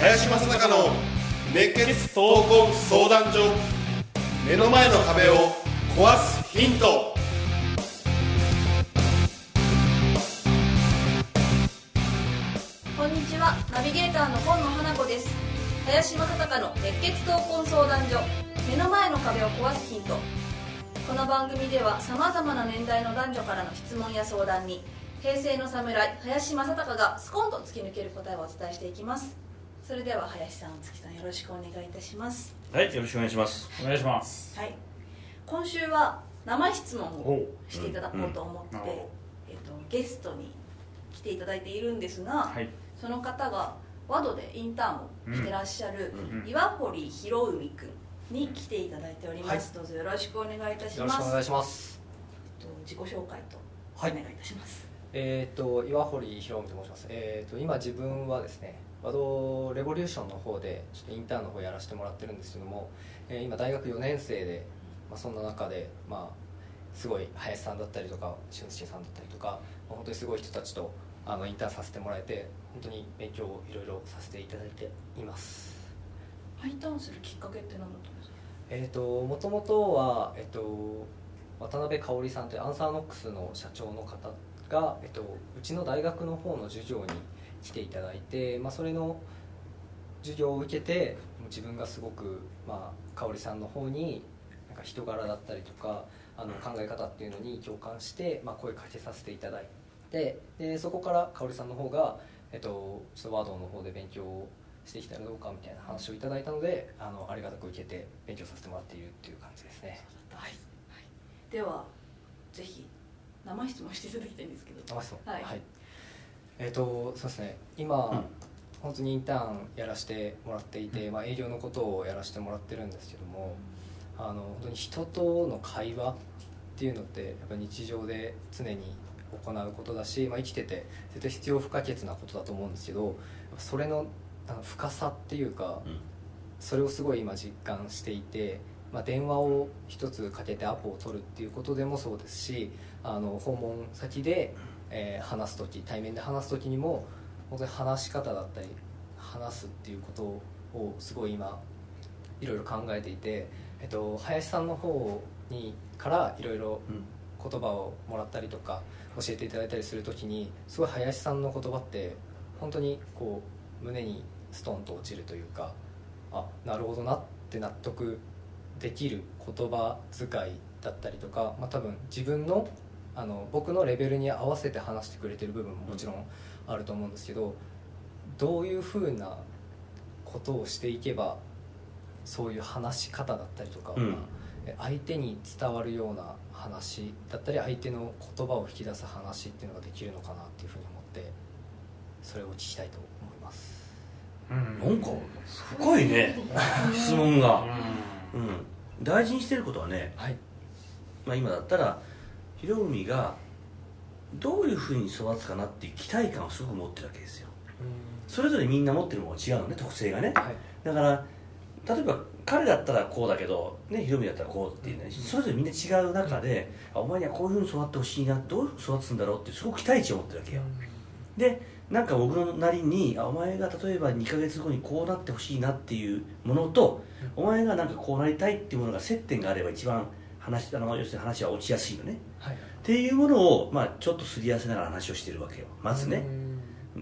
林正孝の熱血闘魂相談所目の前の壁を壊すヒント。こんにちは。ナビゲーターの今野花子です。林正孝の熱血闘魂相談所目の前の壁を壊すヒント。この番組ではさまざまな年代の男女からの質問や相談に平成の侍林正孝がスコンと突き抜ける答えをお伝えしていきます。それでは林さん月さんよろしくお願いいたします。はい、よろしくお願いします。お願いします。はい。今週は生質問をしていただこうと思って、うんうんえっとゲストに来ていただいているんですが、はい。その方が和ドでインターンをしてらっしゃるうん。岩堀博文くんに来ていただいております、どうぞよろしくお願いいたしよろますしくお願いします。えっと自己紹介とおはい願いいたします、えっ、と岩堀博文と申します。えっ、と今自分はですね、和道レボリューションの方でちょっとインターンの方やらせてもらってるんですけども、えー今大学4年生で、まあそんな中でまあすごい林さんだったりとか俊介さんだったりとか、まあ本当にすごい人たちとあのインターンさせてもらえて本当に勉強をいろいろさせていただいています。インターンするきっかけって何だったんですか？えっ、ともともとはえっ、と渡辺香織さんというアンサーノックスの社長の方が、えっと、うちの大学の方の授業に来ていただいて、まあ、それの授業を受けて自分がすごく、まあ、香織さんの方になんか人柄だったりとかあの考え方っていうのに共感して、まあ、声かけさせていただいてでそこから香織さんの方が、えっと、ちょっと和道の方で勉強をしてきたらどうかみたいな話をいただいたのであのありがたく受けて勉強させてもらっているっていう感じですね。はい。ではぜひ生質問していただきたいんですけど。生質問。はい。えっ、とそうですね。今、うん。本当にインターンやらせてもらっていて、まあ、営業のことをやらせてもらってるんですけどもあの本当に人との会話っていうのってやっぱ日常で常に行うことだし、まあ、生きてて絶対必要不可欠なことだと思うんですけどそれの深さっていうか、うん。それをすごい今実感していて、まあ、電話を一つかけてアポを取るっていうことでもそうですしあの訪問先で、えー話す時対面で話す時にも本当に話し方だったり話すっていうことをすごい今いろいろ考えていて、えっと、林さんの方にからいろいろうん言葉をもらったりとか教えていただいたりする時にすごい林さんの言葉って本当にこう胸にストンと落ちるというかあなるほどなって納得できる言葉遣いだったりとか、まあ、多分自分のあの僕のレベルに合わせて話してくれてる部分ももちろんあると思うんですけどどういうふうなことをしていけばそういう話し方だったりとか、うん相手に伝わるような話だったり相手の言葉を引き出す話っていうのができるのかなっていうふうに思ってそれを聞きたいと思います。うん。なんか深いね。質問が、ううん、大事にしてることはね、はい。まあ、今だったら博文がどういうふうに育つかなっていう期待感をすごく持ってるわけですよ。それぞれみんな持ってるものが違うのね特性がね。はい。だから例えば彼だったらこうだけど、ね、ヒロミだったらこうっていうねそれぞれみんな違う中で、あお前にはこういうふうに育ってほしいなどういうふうに育つんだろうってすごく期待値を持ってるわけよ。でなんか僕のなりにあお前が例えば2ヶ月後にこうなってほしいなっていうものと、お前がなんかこうなりたいっていうものが接点があれば一番話あの要するに話は落ちやすいのね。はい。っていうものを、まあ、ちょっとすり合わせながら話をしてるわけよ。まずね。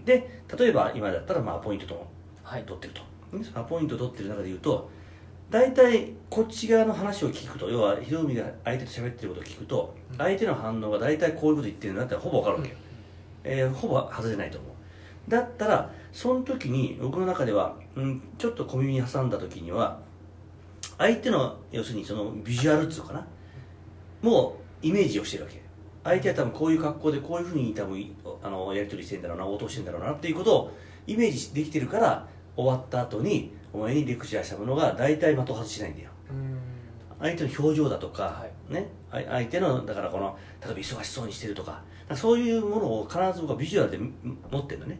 で例えば今だったらまあアポイントとはい。取ってると、アポイント取ってる中で言うと大体こっち側の話を聞くと要はひろみが相手と喋ってることを聞くと相手の反応が大体こういうこと言ってるなってほぼ分かるわけよ、えーほぼ外れないと思う。だったらその時に僕の中では、うん、ちょっと小耳に挟んだ時には相手の要するにそのビジュアルっつうのかな？もうイメージをしてるわけ。相手は多分こういう格好でこういうふうに多分あのやり取りしてんだろうな応答してんだろうなっていうことをイメージできてるから終わった後にお前にレクチャーしたものが大体的外しないんだよ。相手の表情だとか、はね、あ相手のだからこの例えば忙しそうにしてるとか。そういうものを必ず僕はビジュアルで持ってるのね、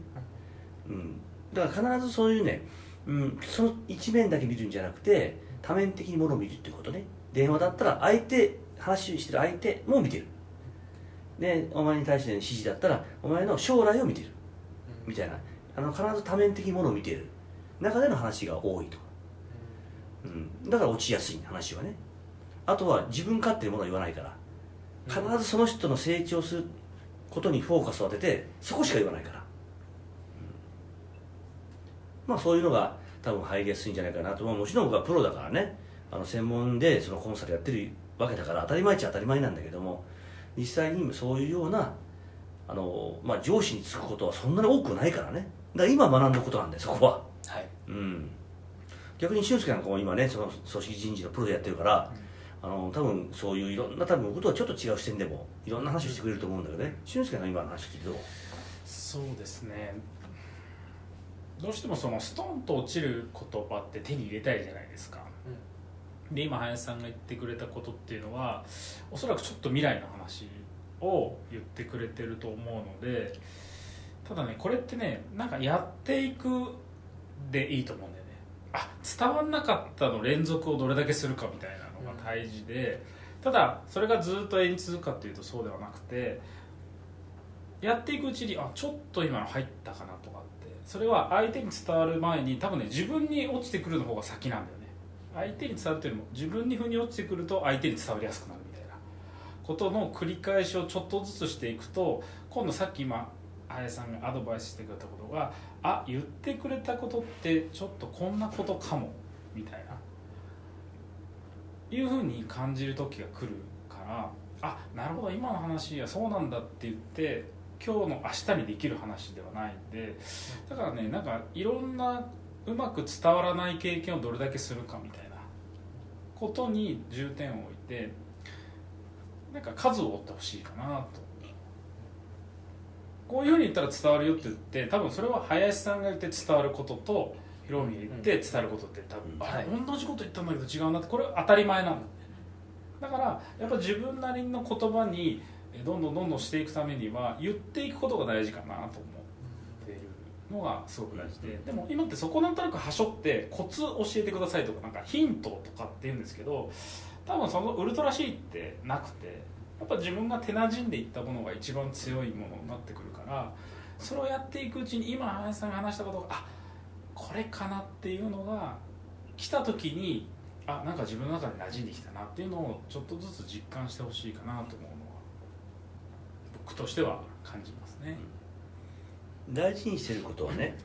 うん、だから必ずそういうねうん、その一面だけ見るんじゃなくて多面的にものを見るっていうことね。電話だったら相手話してる相手も見てる。でお前に対しての指示だったらお前の将来を見てる。みたいな。あの必ず多面的にものを見ている中での話が多いと、うん、だから落ちやすい話はね。あとは自分勝手にものを言わないから。必ずその人の成長することにフォーカスを当ててそこしか言わないから、うん。まあそういうのが多分入りやすいんじゃないかなと。まあもちろん僕はプロだからね。あの専門でそのコンサルやってるわけだから当たり前っちゃ当たり前なんだけども。実際にそういうようなあの、まあ、上司につくことはそんなに多くないからね。だから今学んだことなんでそこは。うん。逆に俊介なんかも今ねその組織人事のプロでやってるから、あの多分そういういろんな多分ことはちょっと違う視点でもいろんな話をしてくれると思うんだけどね。俊介の今の話聞いてどう？そうですね。どうしてもそのストンと落ちる言葉って手に入れたいじゃないですか、で今林さんが言ってくれたことっていうのはおそらくちょっと未来の話を言ってくれてると思うのでただねこれってねなんかやっていくでいいと思うんだよね。あ伝わんなかったの連続をどれだけするかみたいなのが大事で、ただそれがずっと延続くかっていうとそうではなくてやっていくうちにあちょっと今の入ったかなとかってそれは相手に伝わる前に多分ね自分に落ちてくるの方が先なんだよね。相手に伝わるというよりも自分に腑に落ちてくると相手に伝わりやすくなるみたいなことの繰り返しをちょっとずつしていくと今度さっき今林さんがアドバイスしてくれたことがあ言ってくれたことってちょっとこんなことかもみたいな。いうふうに感じる時が来るからあなるほど今の話はそうなんだって言って今日の明日にできる話ではないんでだからねなんかいろんなうまく伝わらない経験をどれだけするかみたいなことに重点を置いてなんか数を追ってほしいかなと。こういうふうに言ったら伝わるよって言って多分それは林さんが言って伝わることとヒロミが言って伝わることって多分、うん。あはい。同じこと言ったんだけど違うなって。これは当たり前なんだね。だからやっぱ自分なりの言葉にえどんどんどんどんしていくためには言っていくことが大事かなと思っているのがすごく大事で。でも今ってそこなんとなくはしょってコツ教えてくださいとかなんかヒントとかって言うんですけど多分そのウルトラ C ってなくてやっぱ自分が手なじんでいったものが一番強いものになってくるからそれをやっていくうちに今林さんが話したことがあこれかなっていうのが来た時にあなんか自分の中で馴染んできたなっていうのをちょっとずつ実感してほしいかなと思うのは僕としては感じますね。大事にしてることはね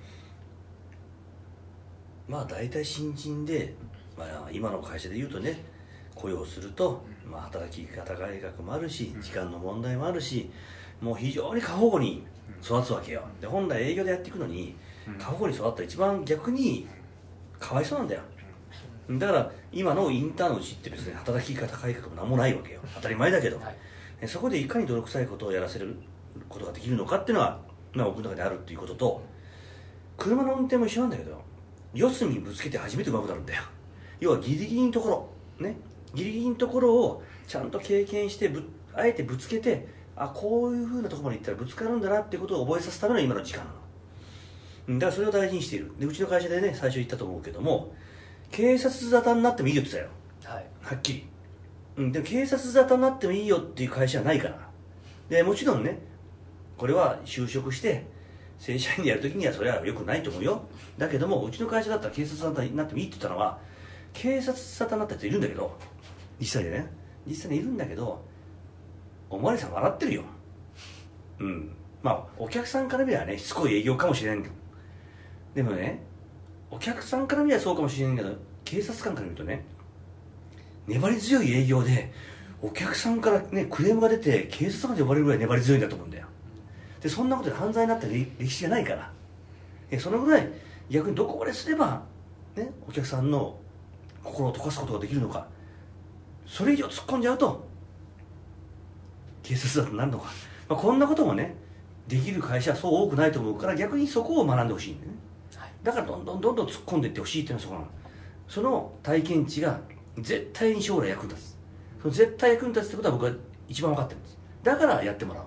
まあ大体新人で、まあ、今の会社で言うとね雇用すると、まあ、働き方改革もあるし時間の問題もあるしもう非常に過保護に育つわけよ。で本来営業でやっていくのにうん。過保護に育ったら一番逆にかわいそうなんだよ。だから今のインターンのうちって別に働き方改革も何もないわけよ。当たり前だけど、はい。えそこでいかに泥臭いことをやらせることができるのかっていうのは、まあ、僕の中であるっていうことと車の運転も一緒なんだけど四隅にぶつけて初めて上手くなるんだよ。要はギリギリのところねギリギリのところをちゃんと経験してぶあえてぶつけてあこういうふうなところまで行ったらぶつかるんだなっていうことを覚えさせための今の時間なの。うんだからそれを大事にしている。でうちの会社でね最初言ったと思うけども警察沙汰になってもいいよって言ってたよ。はい。はっきり、うん、でも警察沙汰になってもいいよっていう会社はないから。でもちろんねこれは就職して正社員でやるときにはそれはよくないと思うよ。だけどもうちの会社だったら警察沙汰になってもいいって言ったのは警察沙汰になったやついるんだけど実際ね実際にいるんだけどおまわりさん笑ってるよ。うん。まあお客さんから見ればねしつこい営業かもしれないけど。でもねお客さんから見ればそうかもしれないけど警察官から見るとね粘り強い営業でお客さんからねクレームが出て警察官で呼ばれるぐらい粘り強いんだと思うんだよ。でそんなことで犯罪になった歴歴史がないから。えそのぐらい逆にどこまですれば、ね、お客さんの心を溶かすことができるのか。それ以上突っ込んじゃうと警察だとなるのか、まあ、こんなこともねできる会社はそう多くないと思うから逆にそこを学んでほしいんだよね。はい。だからどんどんどんどん突っ込んでいってほしいっていうのはそこなの。その体験値が絶対に将来役に立つ。その絶対役に立つってことは僕は一番分かってるんです。だからやってもらう、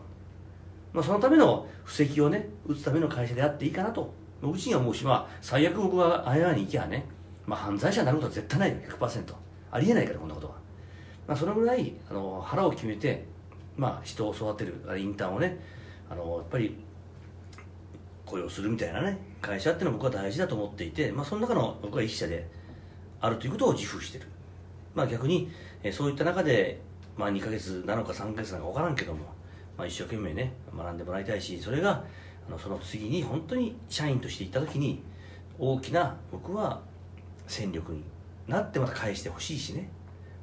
まあ、そのための布石をね打つための会社であっていいかなと。うちには思うし、まあ、最悪僕があやに行きゃね、まあ、犯罪者になることは絶対ないよ。100%ありえないからこんなことは、まあ、そのぐらいあの腹を決めて、まあ、人を育てるインターンをねあのやっぱり雇用するみたいなね会社っていうのは僕は大事だと思っていて、まあ、その中の僕は一社であるということを自負してる、まあ、逆に、えそういった中で、まあ、2ヶ月なのか3ヶ月なのか分からんけども、まあ、一生懸命ね学んでもらいたいしそれがあのその次に本当に社員として行った時に大きな僕は戦力になってまた返してほしいしね。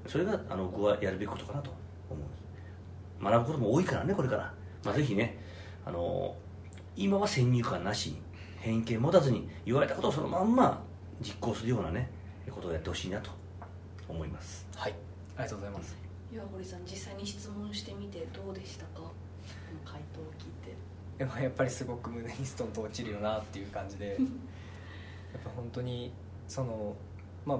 それがあの僕はやるべきことかなと思う学ぶことも多いからねこれから、まあ、ぜひねあの今は先入観なしに偏見持たずに言われたことをそのまんま実行するようなねことをやってほしいなと思います。はい。ありがとうございます。岩堀さん実際に質問してみてどうでしたか？この回答を聞いて。でもやっぱりすごく胸にストンと落ちるよなっていう感じで。やっぱ本当にそのまあ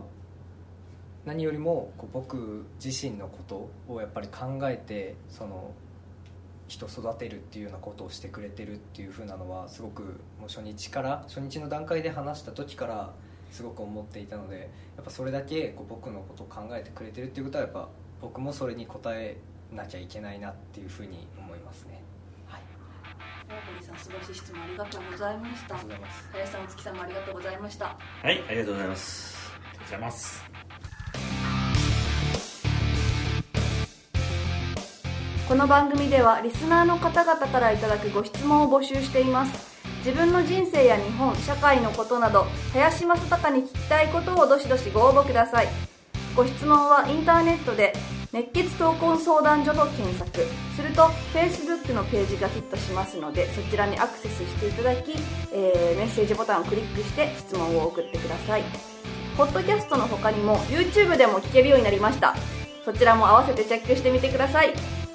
何よりもこう僕自身のことをやっぱり考えてその人育てるっていうようなことをしてくれてるっていうふうなのはすごくもう初日から初日の段階で話した時からすごく思っていたのでやっぱそれだけこう僕のことを考えてくれてるっていうことはやっぱ僕もそれに応えなきゃいけないなっていうふうに思いますね。はい。大堀さん素晴らしい質問ありがとうございました。ありがとうござい。ます林さんお月さんもありがとうございました。はいありがとうございます。ありがとうございますこの番組ではリスナーの方々からいただくご質問を募集しています。自分の人生や日本社会のことなど林正孝に聞きたいことをどしどしご応募ください。ご質問はインターネットで熱血闘魂相談所と検索。すると Facebook のページがヒットしますのでそちらにアクセスしていただき、えーメッセージボタンをクリックして質問を送ってください。ポッドキャストの他にも YouTube でも聞けるようになりました。そちらも合わせてチェックしてみてください。